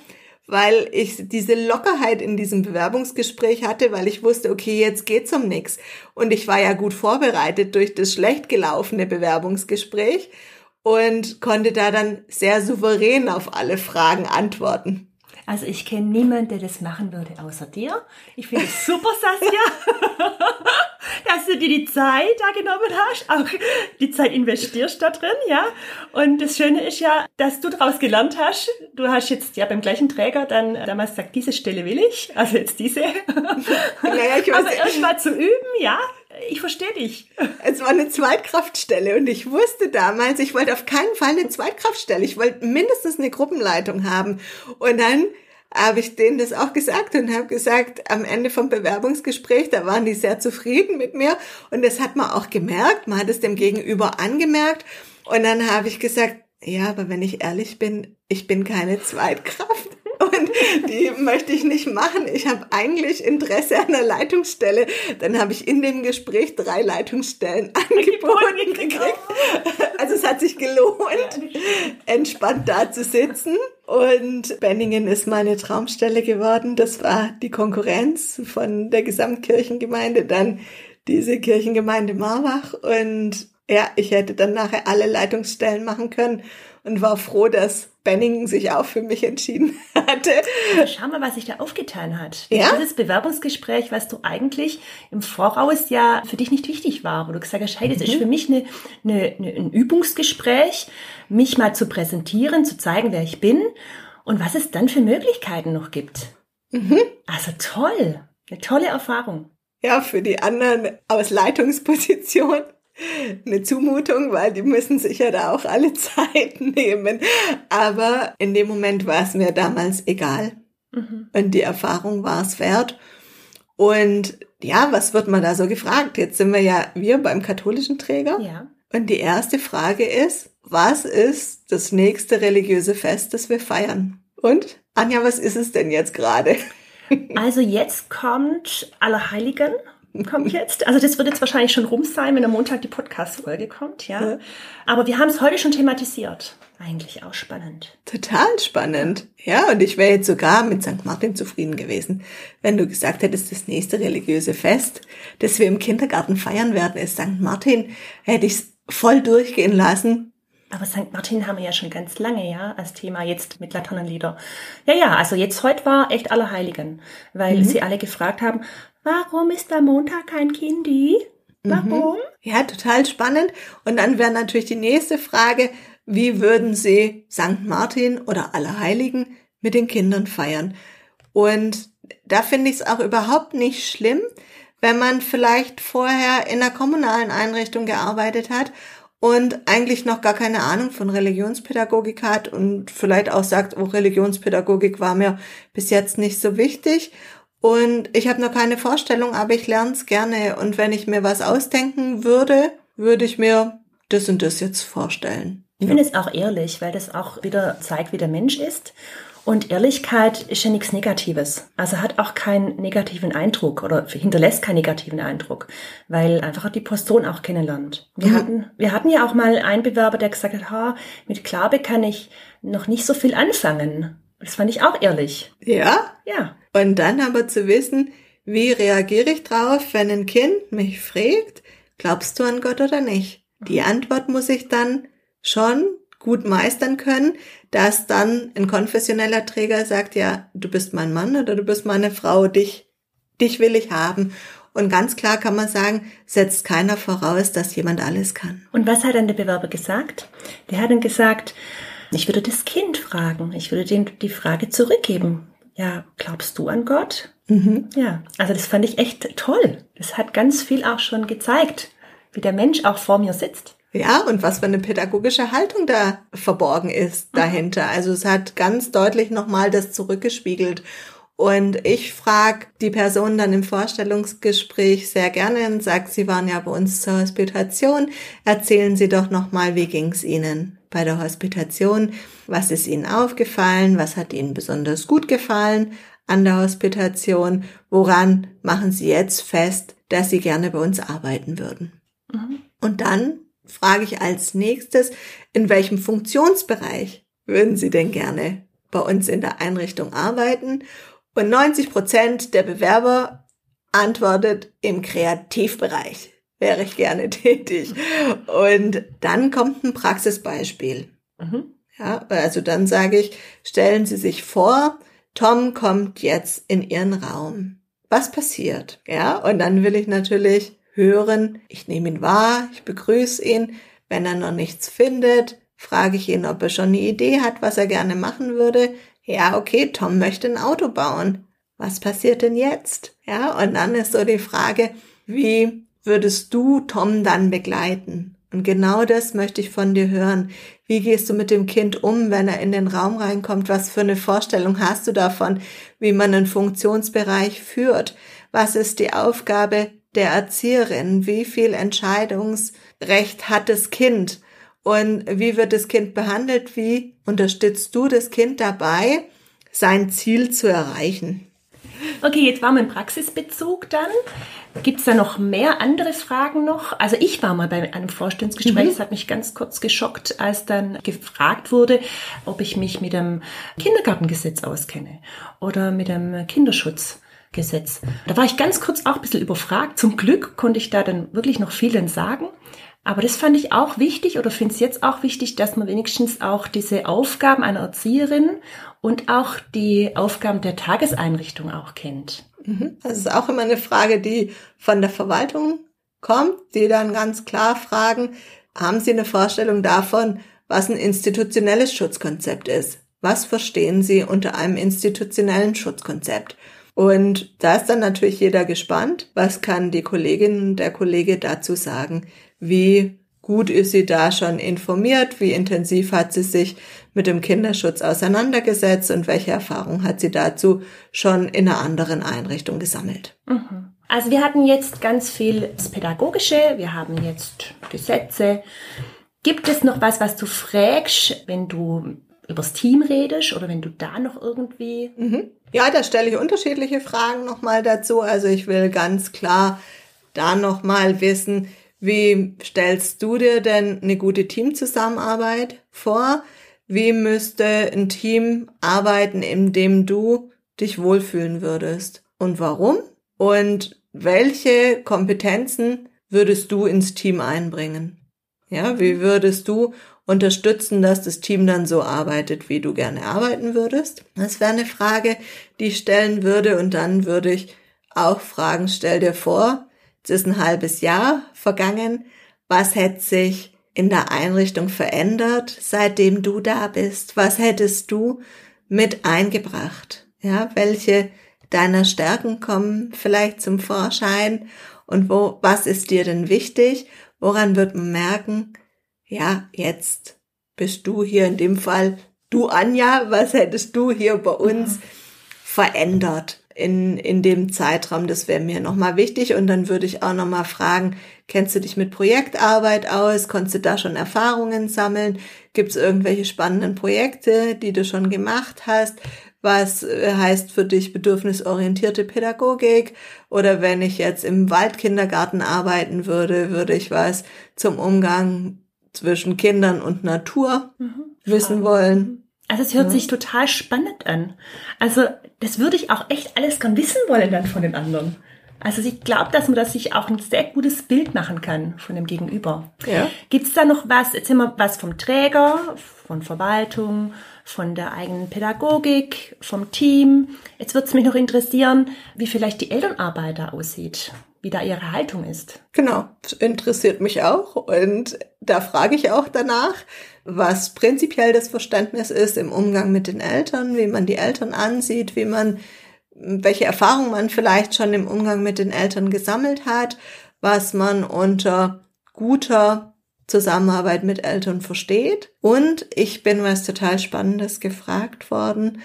weil ich diese Lockerheit in diesem Bewerbungsgespräch hatte, weil ich wusste, okay, jetzt geht's um nichts. Und ich war ja gut vorbereitet durch das schlecht gelaufene Bewerbungsgespräch und konnte da dann sehr souverän auf alle Fragen antworten. Also ich kenne niemanden, der das machen würde, außer dir. Ich finde es super, Saskia, dass du dir die Zeit da genommen hast, auch die Zeit investierst da drin, ja. Und das Schöne ist ja, dass du daraus gelernt hast. Du hast jetzt ja beim gleichen Träger dann damals gesagt, diese Stelle will ich, also jetzt diese. Naja, ich weiß Aber erst mal zu üben, ja, ich verstehe dich. Es war eine Zweitkraftstelle und ich wusste damals, ich wollte auf keinen Fall eine Zweitkraftstelle. Ich wollte mindestens eine Gruppenleitung haben. Und dann habe ich denen das auch gesagt und habe gesagt, am Ende vom Bewerbungsgespräch, da waren die sehr zufrieden mit mir und das hat man auch gemerkt, man hat es dem Gegenüber angemerkt und dann habe ich gesagt, ja, aber wenn ich ehrlich bin, ich bin keine Zweitkraft und die möchte ich nicht machen. Ich habe eigentlich Interesse an einer Leitungsstelle. Dann habe ich in dem Gespräch drei Leitungsstellen angeboten gekriegt. Also es hat sich gelohnt, entspannt da zu sitzen. Und Benningen ist meine Traumstelle geworden. Das war die Konkurrenz von der Gesamtkirchengemeinde, dann diese Kirchengemeinde Marbach. Und ja, ich hätte dann nachher alle Leitungsstellen machen können und war froh, dass Benningen sich auch für mich entschieden hatte. Also schau mal, was sich da aufgetan hat. Ja? Dieses Bewerbungsgespräch, was du eigentlich im Voraus ja für dich nicht wichtig war, wo du gesagt hast, hey, das mhm. ist für mich eine, eine, eine, ein Übungsgespräch, mich mal zu präsentieren, zu zeigen, wer ich bin und was es dann für Möglichkeiten noch gibt. Mhm. Also toll, eine tolle Erfahrung. Ja, für die anderen aus Leitungsposition eine Zumutung, weil die müssen sich ja da auch alle Zeit nehmen. Aber in dem Moment war es mir damals egal. Mhm. Und die Erfahrung war es wert. Und ja, was wird man da so gefragt? Jetzt sind wir ja wir beim katholischen Träger. Ja. Und die erste Frage ist, was ist das nächste religiöse Fest, das wir feiern? Und Anja, was ist es denn jetzt gerade? Also jetzt kommt Allerheiligen kommt jetzt. Also das wird jetzt wahrscheinlich schon rum sein, wenn am Montag die Podcast-Folge kommt, ja. Aber wir haben es heute schon thematisiert. Eigentlich auch spannend. Total spannend. Ja, und ich wäre jetzt sogar mit St. Martin zufrieden gewesen, wenn du gesagt hättest, das nächste religiöse Fest, das wir im Kindergarten feiern werden, ist St. Martin. Hätte ich es voll durchgehen lassen. Aber St. Martin haben wir ja schon ganz lange, ja, als Thema jetzt mit Laternenlieder. Ja, ja, also jetzt heute war echt Allerheiligen, weil mhm. sie alle gefragt haben, warum ist am Montag kein Kindi? Warum? Mhm. Ja, total spannend. Und dann wäre natürlich die nächste Frage, wie würden Sie St. Martin oder Allerheiligen mit den Kindern feiern? Und da finde ich es auch überhaupt nicht schlimm, wenn man vielleicht vorher in einer kommunalen Einrichtung gearbeitet hat und eigentlich noch gar keine Ahnung von Religionspädagogik hat und vielleicht auch sagt, oh, Religionspädagogik war mir bis jetzt nicht so wichtig und ich habe noch keine Vorstellung, aber ich lerne es gerne und wenn ich mir was ausdenken würde, würde ich mir das und das jetzt vorstellen. Ich finde es auch ehrlich, weil das auch wieder zeigt, wie der Mensch ist und Ehrlichkeit ist ja nichts Negatives. Also hat auch keinen negativen Eindruck oder hinterlässt keinen negativen Eindruck, weil einfach die Person auch kennenlernt. Wir mhm. hatten, wir hatten ja auch mal einen Bewerber, der gesagt hat, ha, mit Klabe kann ich noch nicht so viel anfangen. Das fand ich auch ehrlich. Ja? Ja. Und dann aber zu wissen, wie reagiere ich drauf, wenn ein Kind mich fragt, glaubst du an Gott oder nicht? Die Antwort muss ich dann schon gut meistern können, dass dann ein konfessioneller Träger sagt, ja, du bist mein Mann oder du bist meine Frau, dich, dich will ich haben. Und ganz klar kann man sagen, setzt keiner voraus, dass jemand alles kann. Und was hat dann der Bewerber gesagt? Der hat dann gesagt, ich würde das Kind fragen, ich würde dem die Frage zurückgeben. Ja, glaubst du an Gott? Mhm. Ja, also das fand ich echt toll. Das hat ganz viel auch schon gezeigt, wie der Mensch auch vor mir sitzt. Ja, und was für eine pädagogische Haltung da verborgen ist mhm. dahinter. Also es hat ganz deutlich nochmal das zurückgespiegelt. Und ich frage die Person dann im Vorstellungsgespräch sehr gerne und sage, Sie waren ja bei uns zur Hospitation. Erzählen Sie doch nochmal, wie ging's Ihnen bei der Hospitation? Was ist Ihnen aufgefallen? Was hat Ihnen besonders gut gefallen an der Hospitation? Woran machen Sie jetzt fest, dass Sie gerne bei uns arbeiten würden? Mhm. Und dann frage ich als nächstes, in welchem Funktionsbereich würden Sie denn gerne bei uns in der Einrichtung arbeiten? Und 90 Prozent der Bewerber antwortet im Kreativbereich wäre ich gerne tätig. Und dann kommt ein Praxisbeispiel. Mhm. Ja, also dann sage ich, stellen Sie sich vor, Tom kommt jetzt in Ihren Raum. Was passiert? Ja, und dann will ich natürlich hören. Ich nehme ihn wahr, ich begrüße ihn. Wenn er noch nichts findet, frage ich ihn, ob er schon eine Idee hat, was er gerne machen würde. Ja, okay, Tom möchte ein Auto bauen. Was passiert denn jetzt? Ja, und dann ist so die Frage, wie würdest du Tom dann begleiten? Und genau das möchte ich von dir hören. Wie gehst du mit dem Kind um, wenn er in den Raum reinkommt? Was für eine Vorstellung hast du davon, wie man einen Funktionsbereich führt? Was ist die Aufgabe der Erzieherin? Wie viel Entscheidungsrecht hat das Kind? Und wie wird das Kind behandelt? Wie unterstützt du das Kind dabei, sein Ziel zu erreichen? Okay, jetzt waren wir im Praxisbezug dann. Gibt es da noch mehr andere Fragen noch? Also ich war mal bei einem Vorstellungsgespräch, es mhm. hat mich ganz kurz geschockt, als dann gefragt wurde, ob ich mich mit dem Kindergartengesetz auskenne oder mit dem Kinderschutz. Gesetz. Da war ich ganz kurz auch ein bisschen überfragt. Zum Glück konnte ich da dann wirklich noch vielen sagen. Aber das fand ich auch wichtig oder finde es jetzt auch wichtig, dass man wenigstens auch diese Aufgaben einer Erzieherin und auch die Aufgaben der Tageseinrichtung auch kennt. Mhm. Das ist auch immer eine Frage, die von der Verwaltung kommt, die dann ganz klar fragen, haben Sie eine Vorstellung davon, was ein institutionelles Schutzkonzept ist? Was verstehen Sie unter einem institutionellen Schutzkonzept? Und da ist dann natürlich jeder gespannt, was kann die Kollegin der Kollege dazu sagen. Wie gut ist sie da schon informiert, wie intensiv hat sie sich mit dem Kinderschutz auseinandergesetzt und welche Erfahrung hat sie dazu schon in einer anderen Einrichtung gesammelt. Mhm. Also wir hatten jetzt ganz viel das Pädagogische, wir haben jetzt Gesetze. Gibt es noch was, was du fragst, wenn du übers Team redest oder wenn du da noch irgendwie? Mhm. Ja, da stelle ich unterschiedliche Fragen nochmal dazu. Also ich will ganz klar da nochmal wissen, wie stellst du dir denn eine gute Teamzusammenarbeit vor? Wie müsste ein Team arbeiten, in dem du dich wohlfühlen würdest? Und warum? Und welche Kompetenzen würdest du ins Team einbringen? Ja, wie würdest du unterstützen, dass das Team dann so arbeitet, wie du gerne arbeiten würdest? Das wäre eine Frage, die ich stellen würde und dann würde ich auch fragen, stell dir vor, es ist ein halbes Jahr vergangen, was hätte sich in der Einrichtung verändert, seitdem du da bist? Was hättest du mit eingebracht? Ja, welche deiner Stärken kommen vielleicht zum Vorschein und wo, was ist dir denn wichtig? Woran wird man merken, ja, jetzt bist du hier in dem Fall, du Anja, was hättest du hier bei uns verändert in, in dem Zeitraum? Das wäre mir nochmal wichtig. Und dann würde ich auch nochmal fragen, kennst du dich mit Projektarbeit aus? Konntest du da schon Erfahrungen sammeln? Gibt es irgendwelche spannenden Projekte, die du schon gemacht hast? was äh, heißt für dich bedürfnisorientierte Pädagogik oder wenn ich jetzt im Waldkindergarten arbeiten würde, würde ich was zum Umgang zwischen Kindern und Natur mhm. wissen wollen. Also es hört ja. sich total spannend an. Also das würde ich auch echt alles gern wissen wollen dann von den anderen. Also ich glaube, dass man das sich auch ein sehr gutes Bild machen kann von dem Gegenüber. Ja. Gibt es da noch was, jetzt immer was vom Träger, von Verwaltung, von der eigenen Pädagogik, vom Team? Jetzt würde es mich noch interessieren, wie vielleicht die Elternarbeit da aussieht wie da ihre Haltung ist. Genau, interessiert mich auch. Und da frage ich auch danach, was prinzipiell das Verständnis ist im Umgang mit den Eltern, wie man die Eltern ansieht, wie man, welche Erfahrungen man vielleicht schon im Umgang mit den Eltern gesammelt hat, was man unter guter Zusammenarbeit mit Eltern versteht. Und ich bin was total Spannendes gefragt worden.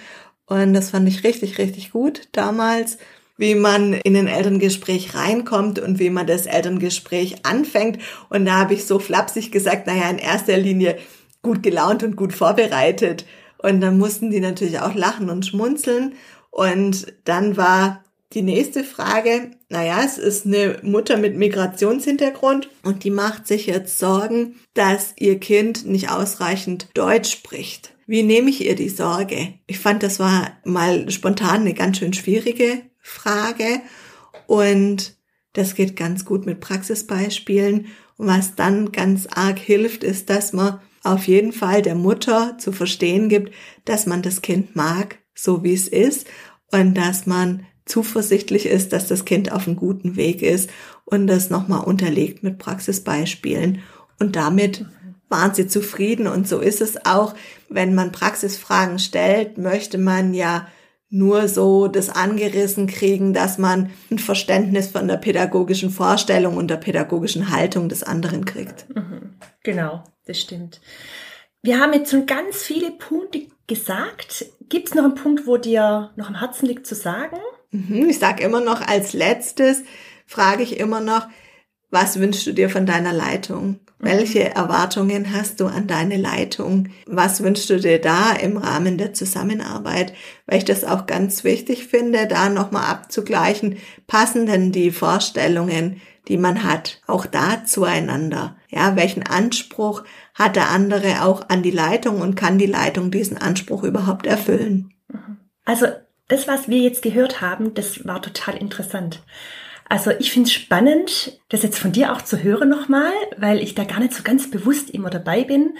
Und das fand ich richtig, richtig gut damals wie man in ein Elterngespräch reinkommt und wie man das Elterngespräch anfängt. Und da habe ich so flapsig gesagt, naja, in erster Linie gut gelaunt und gut vorbereitet. Und dann mussten die natürlich auch lachen und schmunzeln. Und dann war die nächste Frage, naja, es ist eine Mutter mit Migrationshintergrund und die macht sich jetzt Sorgen, dass ihr Kind nicht ausreichend Deutsch spricht. Wie nehme ich ihr die Sorge? Ich fand, das war mal spontan eine ganz schön schwierige Frage und das geht ganz gut mit Praxisbeispielen. Und was dann ganz arg hilft, ist, dass man auf jeden Fall der Mutter zu verstehen gibt, dass man das Kind mag, so wie es ist und dass man zuversichtlich ist, dass das Kind auf einem guten Weg ist und das nochmal unterlegt mit Praxisbeispielen. Und damit waren sie zufrieden und so ist es auch. Wenn man Praxisfragen stellt, möchte man ja nur so das angerissen kriegen, dass man ein Verständnis von der pädagogischen Vorstellung und der pädagogischen Haltung des anderen kriegt. Mhm. Genau, das stimmt. Wir haben jetzt schon ganz viele Punkte gesagt. Gibt es noch einen Punkt, wo dir noch am Herzen liegt zu sagen? Mhm, ich sage immer noch als letztes, frage ich immer noch, was wünschst du dir von deiner Leitung? Welche Erwartungen hast du an deine Leitung? Was wünschst du dir da im Rahmen der Zusammenarbeit? Weil ich das auch ganz wichtig finde, da nochmal abzugleichen, passen denn die Vorstellungen, die man hat, auch da zueinander? Ja, welchen Anspruch hat der andere auch an die Leitung und kann die Leitung diesen Anspruch überhaupt erfüllen? Also das, was wir jetzt gehört haben, das war total interessant. Also ich finde es spannend, das jetzt von dir auch zu hören nochmal, weil ich da gar nicht so ganz bewusst immer dabei bin.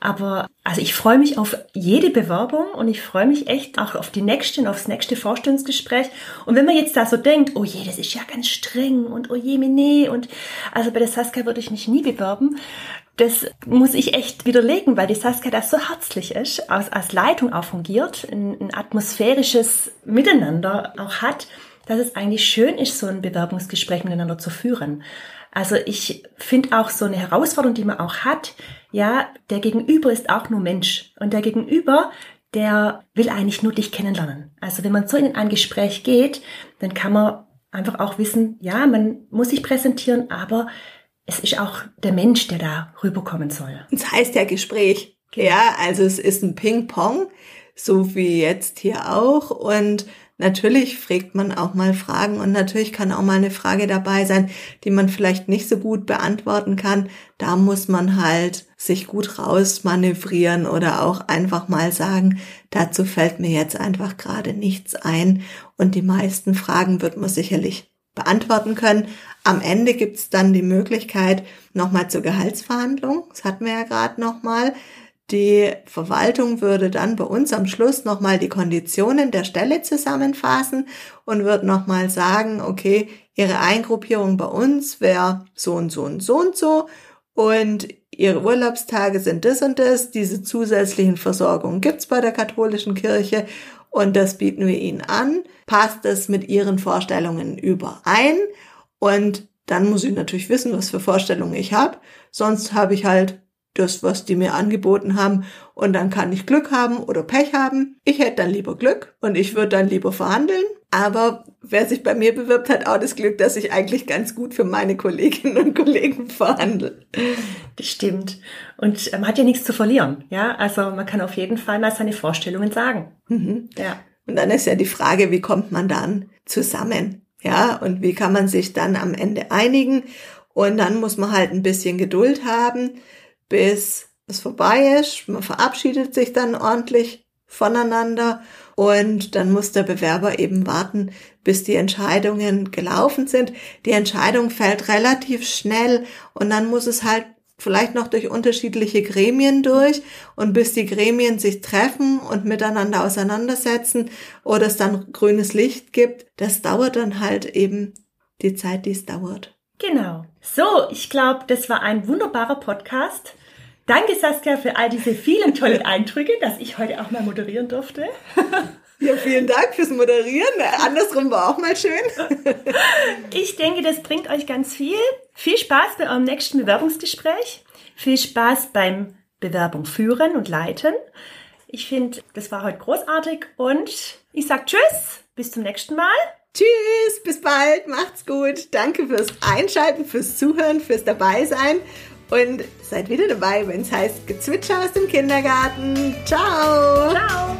Aber also ich freue mich auf jede Bewerbung und ich freue mich echt auch auf die nächste und aufs nächste Vorstellungsgespräch. Und wenn man jetzt da so denkt, oh je, das ist ja ganz streng und oh je, nee, und also bei der Saskia würde ich mich nie bewerben, das muss ich echt widerlegen, weil die Saskia das so herzlich ist, als, als Leitung auch fungiert, ein, ein atmosphärisches Miteinander auch hat dass es eigentlich schön ist, so ein Bewerbungsgespräch miteinander zu führen. Also ich finde auch so eine Herausforderung, die man auch hat, ja, der Gegenüber ist auch nur Mensch. Und der Gegenüber, der will eigentlich nur dich kennenlernen. Also wenn man so in ein Gespräch geht, dann kann man einfach auch wissen, ja, man muss sich präsentieren, aber es ist auch der Mensch, der da rüberkommen soll. Das heißt ja Gespräch. Ja, also es ist ein Ping-Pong, so wie jetzt hier auch. Und natürlich fragt man auch mal Fragen und natürlich kann auch mal eine Frage dabei sein, die man vielleicht nicht so gut beantworten kann. Da muss man halt sich gut rausmanövrieren oder auch einfach mal sagen, dazu fällt mir jetzt einfach gerade nichts ein. Und die meisten Fragen wird man sicherlich beantworten können. Am Ende gibt's dann die Möglichkeit nochmal zur Gehaltsverhandlung. Das hatten wir ja gerade nochmal. Die Verwaltung würde dann bei uns am Schluss nochmal die Konditionen der Stelle zusammenfassen und wird nochmal sagen, okay, Ihre Eingruppierung bei uns wäre so und so und so und so und Ihre Urlaubstage sind das und das, diese zusätzlichen Versorgungen gibt's bei der katholischen Kirche und das bieten wir Ihnen an. Passt es mit Ihren Vorstellungen überein? Und dann muss ich natürlich wissen, was für Vorstellungen ich habe. Sonst habe ich halt das, was die mir angeboten haben. Und dann kann ich Glück haben oder Pech haben. Ich hätte dann lieber Glück und ich würde dann lieber verhandeln. Aber wer sich bei mir bewirbt, hat auch das Glück, dass ich eigentlich ganz gut für meine Kolleginnen und Kollegen verhandle. Das stimmt. Und man hat ja nichts zu verlieren. Ja, also man kann auf jeden Fall mal seine Vorstellungen sagen. Mhm. Ja. Und dann ist ja die Frage, wie kommt man dann zusammen? Ja, und wie kann man sich dann am Ende einigen? Und dann muss man halt ein bisschen Geduld haben bis es vorbei ist. Man verabschiedet sich dann ordentlich voneinander und dann muss der Bewerber eben warten, bis die Entscheidungen gelaufen sind. Die Entscheidung fällt relativ schnell und dann muss es halt vielleicht noch durch unterschiedliche Gremien durch und bis die Gremien sich treffen und miteinander auseinandersetzen oder es dann grünes Licht gibt, das dauert dann halt eben die Zeit, die es dauert. Genau. So, ich glaube, das war ein wunderbarer Podcast. Danke, Saskia, für all diese vielen tollen Eindrücke, dass ich heute auch mal moderieren durfte. Ja, vielen Dank fürs Moderieren. Andersrum war auch mal schön. Ich denke, das bringt euch ganz viel. Viel Spaß bei eurem nächsten Bewerbungsgespräch. Viel Spaß beim Bewerbung führen und leiten. Ich finde, das war heute großartig und ich sag Tschüss, bis zum nächsten Mal. Tschüss, bis bald, macht's gut. Danke fürs Einschalten, fürs Zuhören, fürs Dabeisein und seid wieder dabei, wenn es heißt Gezwitscher aus dem Kindergarten. Ciao. Ciao.